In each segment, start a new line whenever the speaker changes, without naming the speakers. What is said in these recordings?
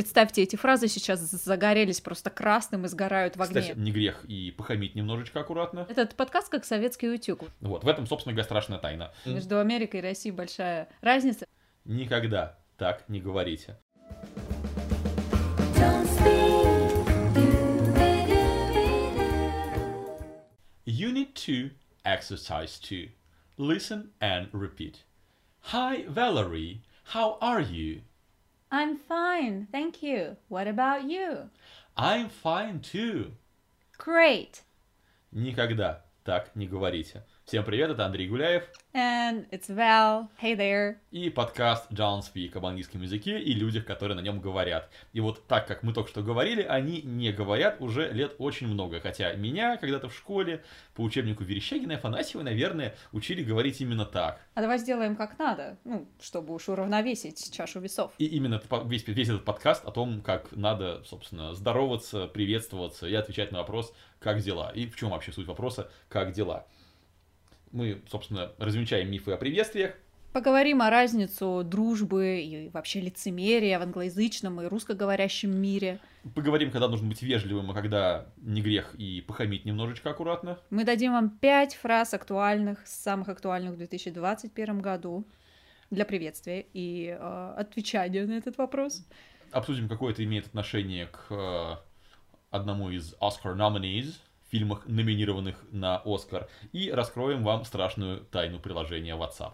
представьте, эти фразы сейчас загорелись просто красным и сгорают в огне.
Кстати, не грех и похамить немножечко аккуратно.
Этот подкаст как советский утюг.
Вот, в этом, собственно говоря, страшная тайна.
Между Америкой и Россией большая разница.
Никогда так не говорите. Unit 2, Exercise 2. Listen and repeat. Hi, Valerie. How are you?
I'm fine, thank you. What about you?
I'm fine too.
Great.
Никогда так не говорите. Всем привет, это Андрей Гуляев.
And it's Val. Hey there.
И подкаст John Speak об английском языке и людях, которые на нем говорят. И вот так, как мы только что говорили, они не говорят уже лет очень много. Хотя меня когда-то в школе по учебнику Верещагина и Афанасьева, наверное, учили говорить именно так.
А давай сделаем как надо, ну, чтобы уж уравновесить чашу весов.
И именно весь, весь этот подкаст о том, как надо, собственно, здороваться, приветствоваться и отвечать на вопрос, как дела. И в чем вообще суть вопроса, как дела мы, собственно, развенчаем мифы о приветствиях.
Поговорим о разницу дружбы и вообще лицемерия в англоязычном и русскоговорящем мире.
Поговорим, когда нужно быть вежливым, а когда не грех и похамить немножечко аккуратно.
Мы дадим вам пять фраз актуальных, самых актуальных в 2021 году для приветствия и э, отвечания на этот вопрос.
Обсудим, какое это имеет отношение к э, одному из Oscar nominees – фильмах, номинированных на Оскар, и раскроем вам страшную тайну приложения WhatsApp.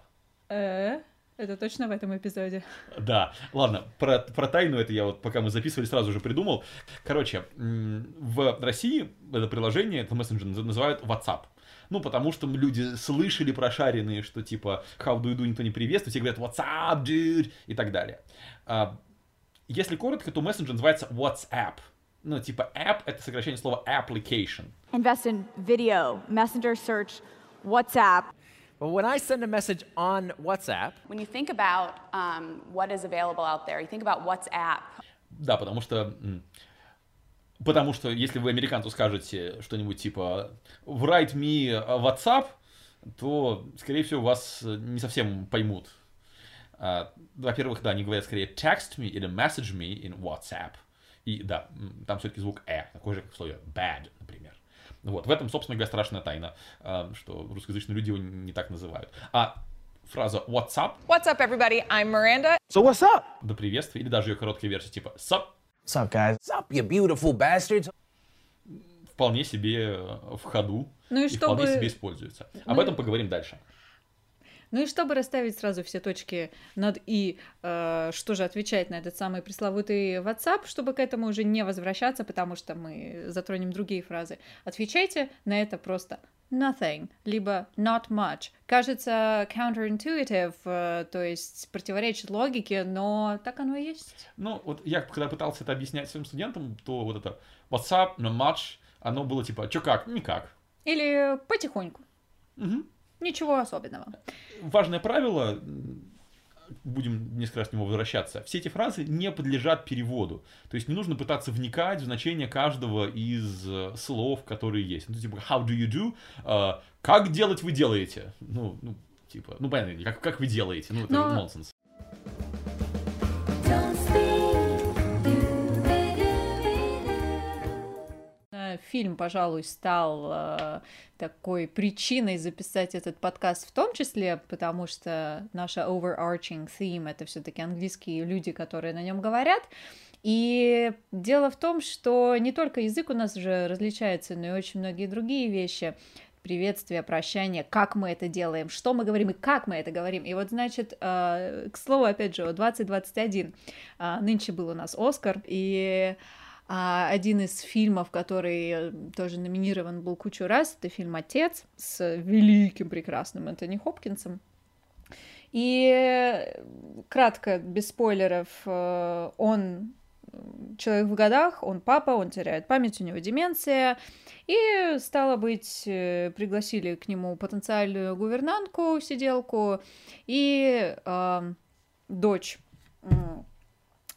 Э, это точно в этом эпизоде?
Да, ладно, про, про тайну это я вот, пока мы записывали, сразу же придумал. Короче, в России это приложение, это мессенджер называют WhatsApp. Ну, потому что люди слышали прошаренные, что типа how do you do, никто не приветствует, все говорят what's up, dude, и так далее. А, если коротко, то мессенджер называется WhatsApp ну, типа app — это сокращение слова application.
Invest in video, messenger search, WhatsApp.
But when I send a message on WhatsApp...
When you think about um, what is available out there, you think about WhatsApp.
Да, потому что... Потому что если вы американцу скажете что-нибудь типа «write me WhatsApp», то, скорее всего, вас не совсем поймут. Во-первых, да, они говорят скорее «text me» или «message me in WhatsApp». И да, там все-таки звук «э», такой же, как в слове bad, например. Вот, в этом, собственно говоря, страшная тайна, а, что русскоязычные люди его не так называют. А фраза what's up?
What's up, everybody? I'm Miranda.
So what's up?
До приветствия, или даже ее короткая версия типа sup.
What's up, guys? What's up, you beautiful bastards?
Вполне себе в ходу
ну и,
и
чтобы...
вполне себе используется. Об ну... этом поговорим дальше.
Ну и чтобы расставить сразу все точки над «и», э, что же отвечать на этот самый пресловутый WhatsApp, чтобы к этому уже не возвращаться, потому что мы затронем другие фразы. Отвечайте на это просто nothing, либо not much. Кажется counterintuitive, э, то есть противоречит логике, но так оно и есть.
Ну, вот я когда пытался это объяснять своим студентам, то вот это WhatsApp, not much, оно было типа, чё как, никак.
Или потихоньку.
Угу.
Ничего особенного.
Важное правило, будем несколько раз к нему возвращаться, все эти фразы не подлежат переводу. То есть не нужно пытаться вникать в значение каждого из э, слов, которые есть. Ну, типа, how do you do? Uh, как делать вы делаете? Ну, ну типа, ну, понятно, как, как вы делаете? Ну, это Но... нонсенс.
Фильм, пожалуй, стал э, такой причиной записать этот подкаст в том числе, потому что наша overarching theme — это все таки английские люди, которые на нем говорят, и дело в том, что не только язык у нас же различается, но и очень многие другие вещи приветствие, прощание, как мы это делаем, что мы говорим и как мы это говорим. И вот, значит, э, к слову, опять же, 2021 э, нынче был у нас Оскар, и а один из фильмов, который э, тоже номинирован был кучу раз, это фильм «Отец» с великим, прекрасным Энтони Хопкинсом. И э, кратко, без спойлеров, э, он человек в годах, он папа, он теряет память, у него деменция, и, стало быть, пригласили к нему потенциальную гувернантку, сиделку, и э, дочь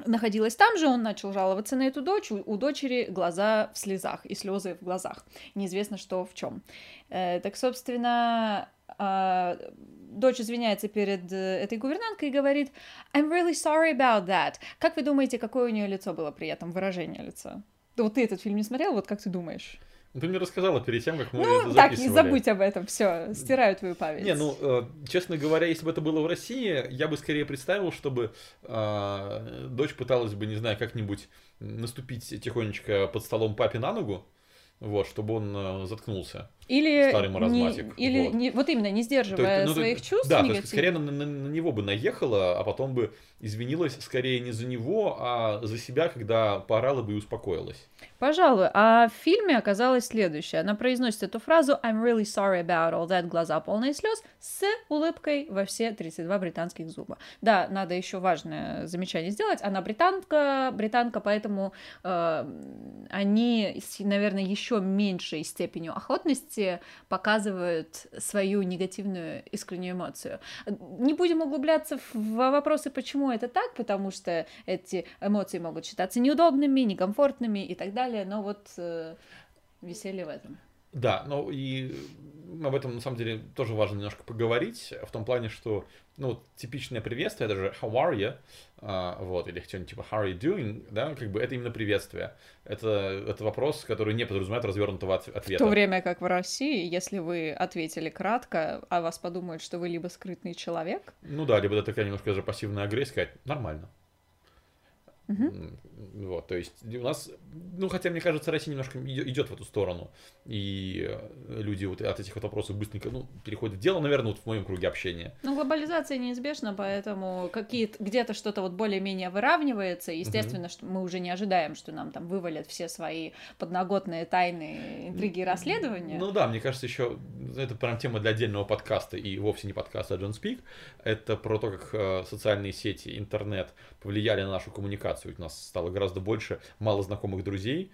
находилась там же, он начал жаловаться на эту дочь, у, дочери глаза в слезах и слезы в глазах, неизвестно что в чем. Э, так, собственно, э, дочь извиняется перед э, этой гувернанткой и говорит I'm really sorry about that. Как вы думаете, какое у нее лицо было при этом, выражение лица? Вот ты этот фильм не смотрел, вот как ты думаешь?
Ты мне рассказала перед тем, как мы
Ну,
это
так, не
записывали.
забудь об этом, все, стираю твою память.
Не, ну, э, честно говоря, если бы это было в России, я бы скорее представил, чтобы э, дочь пыталась бы, не знаю, как-нибудь наступить тихонечко под столом папе на ногу, вот, чтобы он э, заткнулся.
Или
старый
не,
маразматик,
или
вот.
не, вот именно не сдерживая
То ну,
своих
то-
чувств
Да, то есть скорее на, на- на него бы наехала, а потом бы извинилась скорее не за него, а за себя, когда поорала бы и успокоилась.
Пожалуй. А в фильме оказалось следующее. Она произносит эту фразу I'm really sorry about all that, глаза полные слез, с улыбкой во все 32 британских зуба. Да, надо еще важное замечание сделать. Она британка, британка, поэтому э, они, наверное, еще меньшей степенью охотности показывают свою негативную искреннюю эмоцию. Не будем углубляться в вопросы, почему это так, потому что эти эмоции могут считаться неудобными, некомфортными и так далее, но вот э, веселье в этом.
Да, ну и об этом на самом деле тоже важно немножко поговорить, в том плане, что ну, типичное приветствие, даже how are you, а, вот, или что-нибудь типа how are you doing, да, как бы это именно приветствие. Это, это вопрос, который не подразумевает развернутого от-
В
ответа.
то время как в России, если вы ответили кратко, а вас подумают, что вы либо скрытный человек,
Ну да, либо это такая немножко даже пассивная агрессия, сказать, нормально. М, Вот, то есть у нас, ну хотя мне кажется, Россия немножко иде- идет в эту сторону, и э, люди вот от этих вот вопросов быстренько, ну, переходят в дело, наверное, вот в моем круге общения.
Ну, глобализация неизбежна, поэтому какие где-то что-то вот более-менее выравнивается. Естественно, что мы уже не ожидаем, что нам там вывалят все свои подноготные тайны, интриги и расследования.
Ну да, мне кажется, еще это прям тема для отдельного подкаста, и вовсе не подкаста, а Джон Спик. Это про то, как э, социальные сети, интернет повлияли на нашу коммуникацию. У нас стало гораздо больше малознакомых друзей,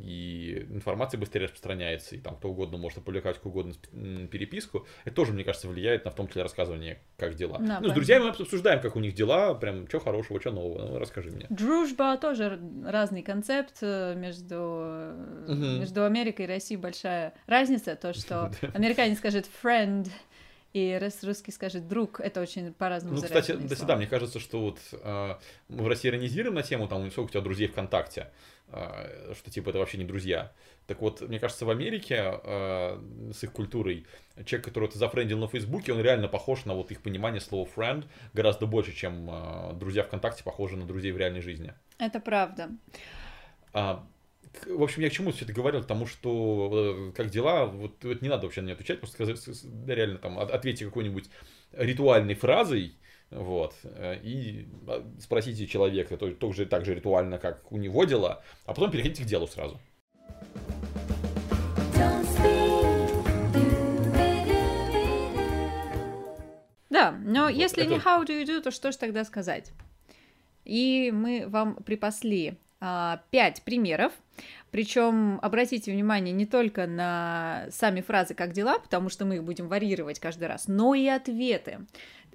и информация быстрее распространяется, и там кто угодно может опубликовать какую угодно переписку. Это тоже, мне кажется, влияет на в том числе рассказывание, как дела.
Да,
ну, с
понятно.
друзьями мы обсуждаем, как у них дела, прям, что хорошего, что нового, ну, расскажи мне.
Дружба тоже разный концепт э, между,
Мгм.
между Америкой и Россией большая разница. То, что американец скажет friend, и рус- русский скажет друг, это очень по-разному
Ну, кстати,
заряженные
да,
слова.
да, мне кажется, что вот э, мы в России иронизируем на тему, там, сколько у тебя друзей ВКонтакте, э, что типа это вообще не друзья. Так вот, мне кажется, в Америке э, с их культурой человек, которого ты зафрендил на Фейсбуке, он реально похож на вот их понимание слова friend гораздо больше, чем э, друзья ВКонтакте похожи на друзей в реальной жизни.
Это правда.
А, в общем, я к чему все это говорил? К тому, что э, как дела, вот, вот не надо вообще на нее отвечать, просто сказать, реально там от- ответьте какой-нибудь ритуальной фразой, вот, э, и а, спросите человека, то, тоже так же ритуально, как у него дела, а потом переходите к делу сразу.
Да, но
Вот,
если не
это-
how do you do, то что же тогда сказать? И мы вам припасли пять примеров. Причем обратите внимание не только на сами фразы «как дела», потому что мы их будем варьировать каждый раз, но и ответы.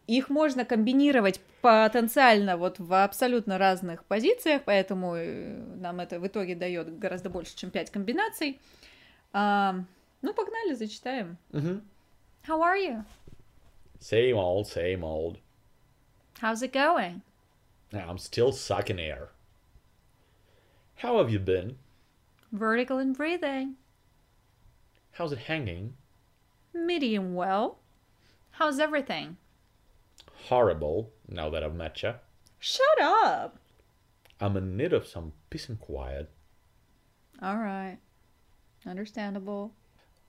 Их можно комбинировать потенциально вот в абсолютно разных позициях, поэтому э, нам это в итоге дает гораздо больше, чем пять комбинаций. А, ну, погнали, зачитаем.
Мгм.
How are you?
Same old, same old.
How's it going?
I'm still sucking air. How have you been?
Vertical and breathing.
How's it hanging?
Medium well. How's everything?
Horrible, now that I've met you.
Shut up!
I'm in need of some peace and quiet.
All right. Understandable.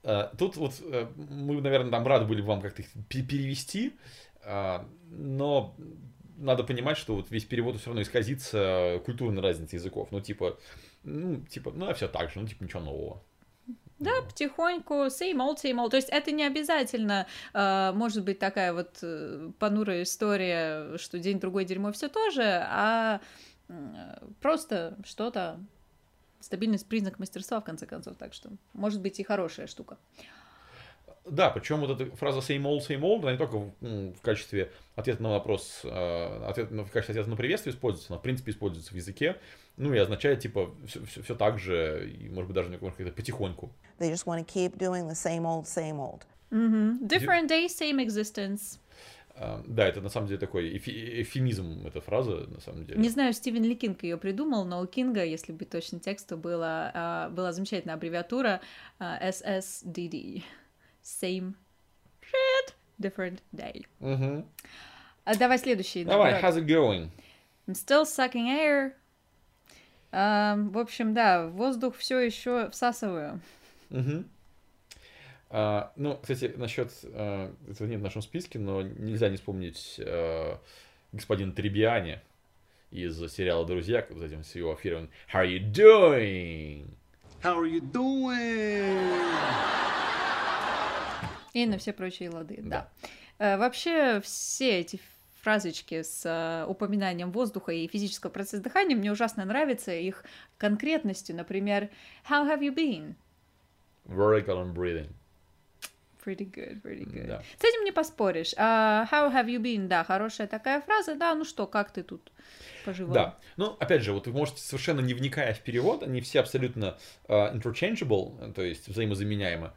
Э, Тут вот э, мы, наверное, там рады были вам как-то их пе- перевести, а, но надо понимать, что вот весь перевод все равно исказится культурной разницей языков. Ну, типа, ну, типа, ну, а все так же, ну, типа, ничего нового.
Да, потихоньку, same old, same old. То есть это не обязательно э, может быть такая вот э, понурая история, что день-другой дерьмо все тоже, а просто что-то, стабильность признак мастерства, в конце концов, так что может быть и хорошая штука.
Да, причем вот эта фраза same old, same old, она не только в, в качестве ответа на вопрос, э, ответ, ну, в качестве ответа на приветствие используется, она в принципе используется в языке, ну и означает типа все, все, так же, и может быть даже как-то потихоньку.
They just want to keep doing the same old, same old.
Different day, same existence.
А, Да, это на самом деле такой эфи- эфемизм, эта фраза, на самом деле.
Не знаю, Стивен Ли Кинг ее придумал, но у Кинга, если быть точным тексту, была, а, была замечательная аббревиатура а, SSDD. Same shit, different day.
Мгм.
А давай следующий.
Давай,
наоборот.
how's it going?
I'm still sucking air. А, в общем, да, воздух все еще всасываю.
Мгм. А, ну, кстати, насчет а, этого нет в нашем списке, но нельзя не вспомнить а, господина Трибиани из сериала «Друзья», вот этим с его эфиром «How are you doing?»
How are you doing?
И на все прочие лады, да.
Да.
Э, Вообще все эти фразочки с э, упоминанием воздуха и физического процесса дыхания мне ужасно нравятся их конкретностью. Например, How have you been?
Vertical and breathing.
Pretty good, pretty good.
Да.
С этим не поспоришь. А how have you been? Да, хорошая такая фраза. Да, ну что, как ты тут поживал?
Да. Ну, опять же, вот вы можете, совершенно не вникая в перевод, они все абсолютно а, interchangeable, то есть взаимозаменяемы.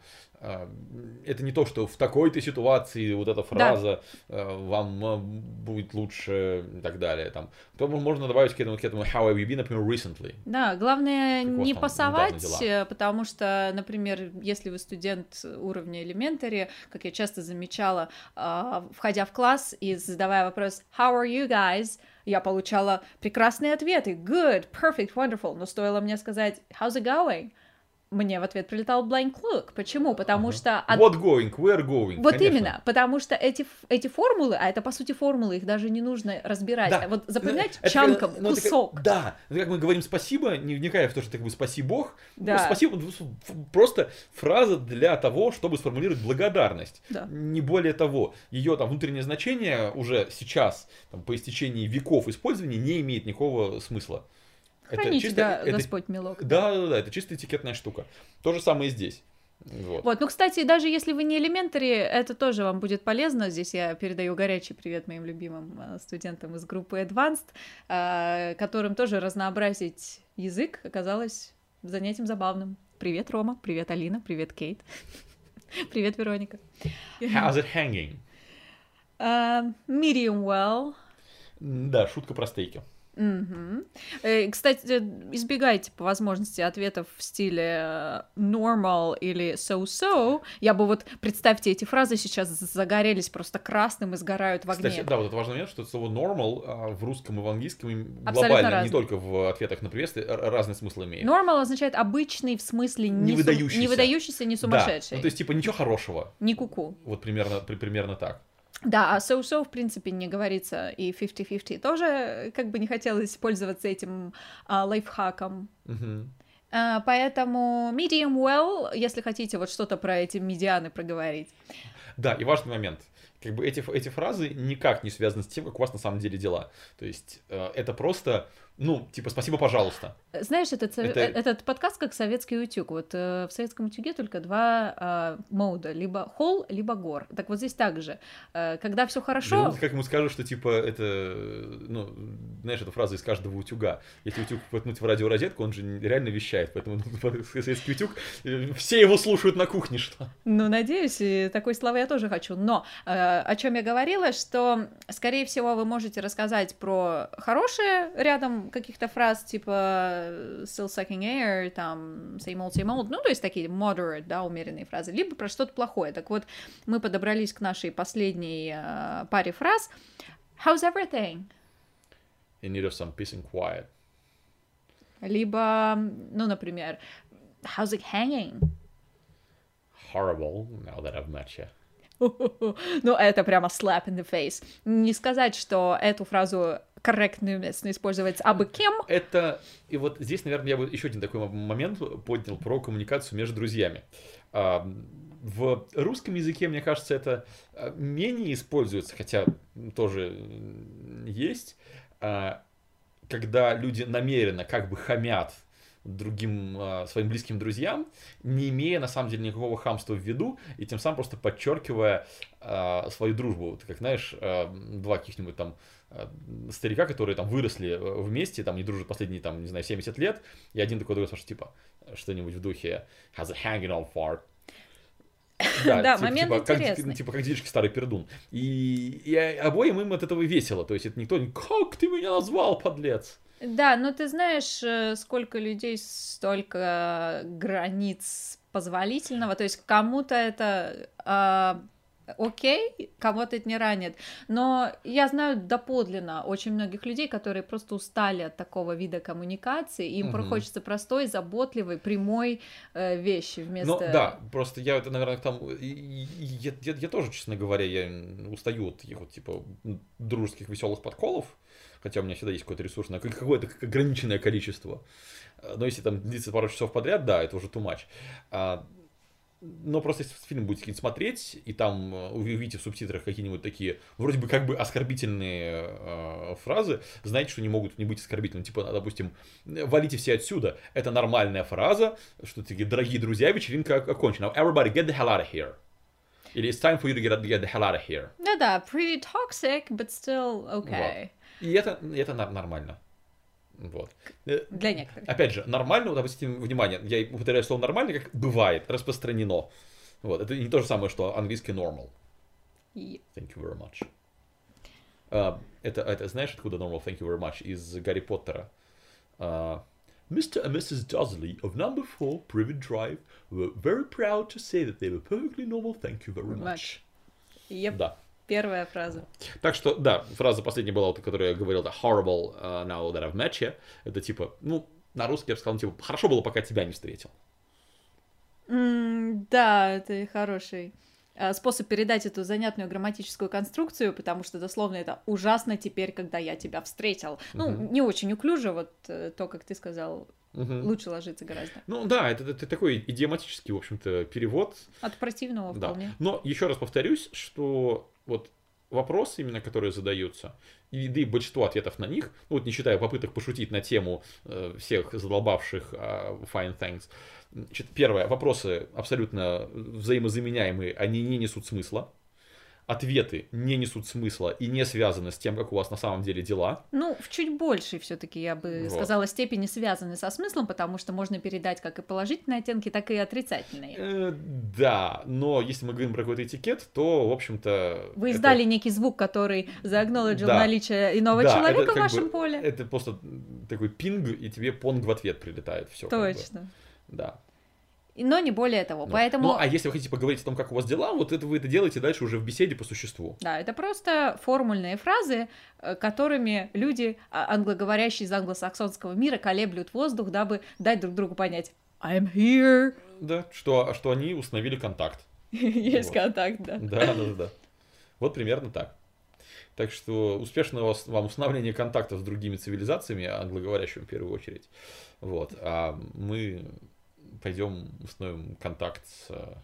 Это не то, что в такой-то ситуации вот эта фраза а, вам а, будет лучше и так далее. Там. То можно добавить к этому, к этому how have you been, например, recently.
Да, главное
Как
не пасовать, э, потому что, например, если вы студент уровня elementary, как я часто замечала, а, входя в класс и задавая вопрос How are you guys? Я получала прекрасные ответы. Good, perfect, wonderful. Но стоило мне сказать How's it going? Мне в ответ прилетал blank look. Почему? Потому что... от-
What going, where going.
Вот
конечно.
именно, потому что эти, эти формулы, а это по сути формулы, их даже не нужно разбирать.
Да.
А Вот запоминать
Это,
чанком,
ну, это как-
кусок.
да, Ну, как мы говорим спасибо, не вникая в то, что так бы спаси Бог. ну,
Да.
спасибо, ну, ф- просто фраза для того, чтобы сформулировать благодарность.
Да.
Не более того, ее там внутреннее значение уже сейчас, там, по истечении веков использования, не имеет никакого смысла.
Храни
чисто-
тебя,
это-
Господь милок.
Да, да, да, это чисто этикетная штука. То же самое и здесь. Вот.
Вот, ну, кстати, даже если вы не элементари, это тоже вам будет полезно. Здесь я передаю горячий привет моим любимым э, студентам из группы Advanced, э, которым тоже разнообразить язык оказалось занятием забавным. Привет, Рома, привет, Алина, привет, Кейт. Привет, Вероника.
How's it hanging?
Э, Medium well.
Да, шутка про стейки.
Э, Кстати, э, избегайте по возможности ответов в стиле э, normal или so-so. Я бы вот, представьте, эти фразы сейчас загорелись просто красным и сгорают в огне.
Кстати, да, вот это важный момент, что слово normal а, в русском и в английском
Абсолютно
глобально, не только в ответах на приветствие, разный смысл имеет.
Normal означает обычный в смысле не,
Не
сум-
выдающийся.
не выдающийся, не
Да,
сумасшедший.
ну, то есть, типа, ничего хорошего.
Не куку.
Вот примерно, при- примерно так.
Да, а so-so, в принципе, не говорится, и 50-50 тоже э, как бы не хотелось пользоваться этим а, лайфхаком.
Мгм.
А, поэтому medium well, если хотите вот что-то про эти медианы проговорить.
Да, и важный момент. Как бы эти, эти фразы никак не связаны с тем, как у вас на самом деле дела. То есть, э, это просто, ну, типа, спасибо, пожалуйста.
Знаешь, этот,
Это-
э- этот подкаст как советский утюг. Вот э, в советском утюге только два а, мода, либо холл, либо гор. Так вот здесь также. Э, когда все хорошо,
Блин, как ему скажут, что, типа, это, э, ну, знаешь, это фраза из каждого утюга. Если утюг воткнуть в радиорозетку, он же реально вещает. Поэтому ну, советский утюг, э, все его слушают на кухне, что
Ну, надеюсь, и такой славы я тоже хочу. Но э, о чем я говорила, что, скорее всего, вы можете рассказать про хорошие рядом каких-то фраз, типа э, still sucking air, там, same old, same old, ну, то есть такие moderate, да, умеренные фразы, либо про что-то плохое. Так вот, мы подобрались к нашей последней э, паре фраз. How's everything?
in need of some peace and quiet.
Либо, ну, например, how's it hanging?
Horrible, now that I've met you.
Ну, это прямо slap in the face. Не сказать, что эту фразу корректно и уместно использовать абы кем.
Это, и вот здесь, наверное, я бы еще один такой момент поднял про коммуникацию между друзьями. А, В русском языке, мне кажется, это а, менее используется, хотя тоже есть, а, когда люди намеренно как бы хамят другим а, своим близким друзьям, не имея на самом деле никакого хамства в виду, и тем самым просто подчеркивая а, свою дружбу. Вот как, знаешь, а, два каких-нибудь там старика, которые там выросли э, вместе, там не дружат последние, там, не знаю, 70 лет, и один такой другой спрашивает, типа, что-нибудь в духе «How's it hanging on fart?»
Да,
типа-
момент
типа, как,
интересный.
типа как дедушка старый пердун. И, и обоим им от этого весело. То есть это никто не «Как ты меня назвал, подлец?»
Да, но ты знаешь, э, сколько людей, столько границ позволительного. То есть кому-то это а, окей, кого-то это не ранит. Но я знаю доподлинно очень многих людей, которые просто устали от такого вида коммуникации. Им
Мгм.
хочется простой, заботливой, прямой э, вещи вместо...
Ну да, просто я это, наверное, там, я, я- я тоже, честно говоря, я устаю от таких вот, типа, дружеских веселых подколов, хотя у меня всегда есть какой-то ресурс на как- какое-то как- ограниченное количество. А, Но если там длится пару часов подряд, да, это уже too much. А, Но просто если фильм будете смотреть, и там э, увидите в субтитрах какие-нибудь такие, вроде бы как бы оскорбительные э, фразы, знаете, что не могут не быть оскорбительными. Типа, допустим, валите все отсюда. Это нормальная фраза, что такие, дорогие друзья, вечеринка ок- окончена. Everybody get the hell out of here. Или it's time for you to get, get the hell out of here.
Да-да, pretty toxic, but still okay.
И это, это нормально. Вот. Э,
Для некоторых.
Опять же, нормально, обратите внимание, я употребляю слово нормально, как бывает, распространено. Вот, это не то же самое, что английский normal.
И-
Thank you very much. А, это, это знаешь, откуда normal thank you very much? Из Гарри Поттера. А, Mr. and Mrs. Dursley of number 4 Privet Drive were very proud to say that they were perfectly normal. Thank you very much.
Much. Еп,
Да.
Первая фраза.
Так что, да, фраза последняя была, вот, которую я говорил, да, horrible uh, now that I've met you. Это типа, ну, на русский я бы сказал, типа, хорошо было, пока тебя не встретил.
М, Да, это хороший а, способ передать эту занятную грамматическую конструкцию, потому что дословно это ужасно теперь, когда я тебя встретил. Ну, не очень уклюже, вот э, то, как ты сказал,
Мгм.
лучше ложится гораздо.
Ну да, это, это такой идиоматический, в общем-то, перевод.
От противного
Да.
вполне.
Но еще раз повторюсь, что вот вопросы именно, которые задаются, и, да и большинство ответов на них, ну вот не считая попыток пошутить на тему э, всех задолбавших а, fine things, Значит, первое, вопросы абсолютно взаимозаменяемые, они не несут смысла. Ответы не несут смысла и не связаны с тем, как у вас на самом деле дела.
Ну, в чуть большей все-таки, я бы
Вот.
сказала, степени связаны со смыслом, потому что можно передать как и положительные оттенки, так и отрицательные.
Э, да, но если мы говорим про какой-то этикет, то, в общем-то...
Вы
это-
издали некий звук, который заагнолоджил
Да.
наличие иного
Да,
человека
это
в
как
вашем
бы-
поле.
Это просто такой пинг, и тебе понг в ответ прилетает. Все.
Точно.
Да.
Но не более того.
Ну,
Поэтому...
Ну, а если вы хотите поговорить о том, как у вас дела, вот это вы это делаете дальше уже в беседе по существу.
Да, это просто формульные фразы, э, которыми люди, а, англоговорящие из англосаксонского мира, колеблют воздух, дабы дать друг другу понять I'm here.
Да, что, что они установили контакт.
Есть контакт, да.
Да, да, да. Вот примерно так. Так что успешного вам установления контакта с другими цивилизациями, англоговорящими в первую очередь. Вот. А мы пойдем установим контакт с... э,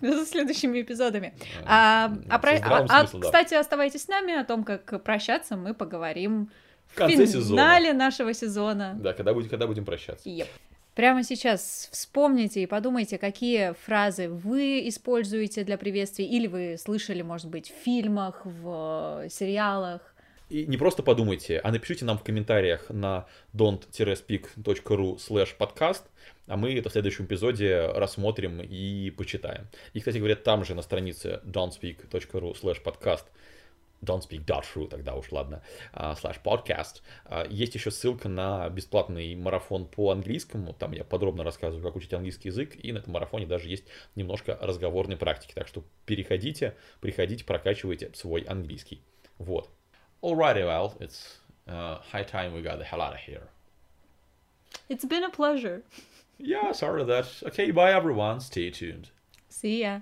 За следующими эпизодами.
э,
А, а
со
про- а- а,
да.
кстати, оставайтесь с нами, о том, как прощаться, мы поговорим
В конце
в
сезона.
финале нашего сезона.
Да, когда будем, когда будем прощаться.
Еп. Прямо сейчас вспомните и подумайте, какие фразы вы используете для приветствий, или вы слышали, может быть, в фильмах, в э, сериалах.
И не просто подумайте, а напишите нам в комментариях на don't-speak.ru slash podcast, а мы это в следующем эпизоде рассмотрим и почитаем. И, кстати говоря, там же на странице don'tspeak.ru slash podcast don'tspeak.ru, тогда уж ладно, а, slash podcast. А, Есть еще ссылка на бесплатный марафон по английскому. Там я подробно рассказываю, как учить английский язык. И на этом марафоне даже есть немножко разговорной практики. Так что переходите, приходите, прокачивайте свой английский. Вот. Alrighty, well, it's uh, high time we got the hell out of here.
It's been a pleasure.
Yeah, sorry that. Okay, bye everyone. Stay tuned.
See ya.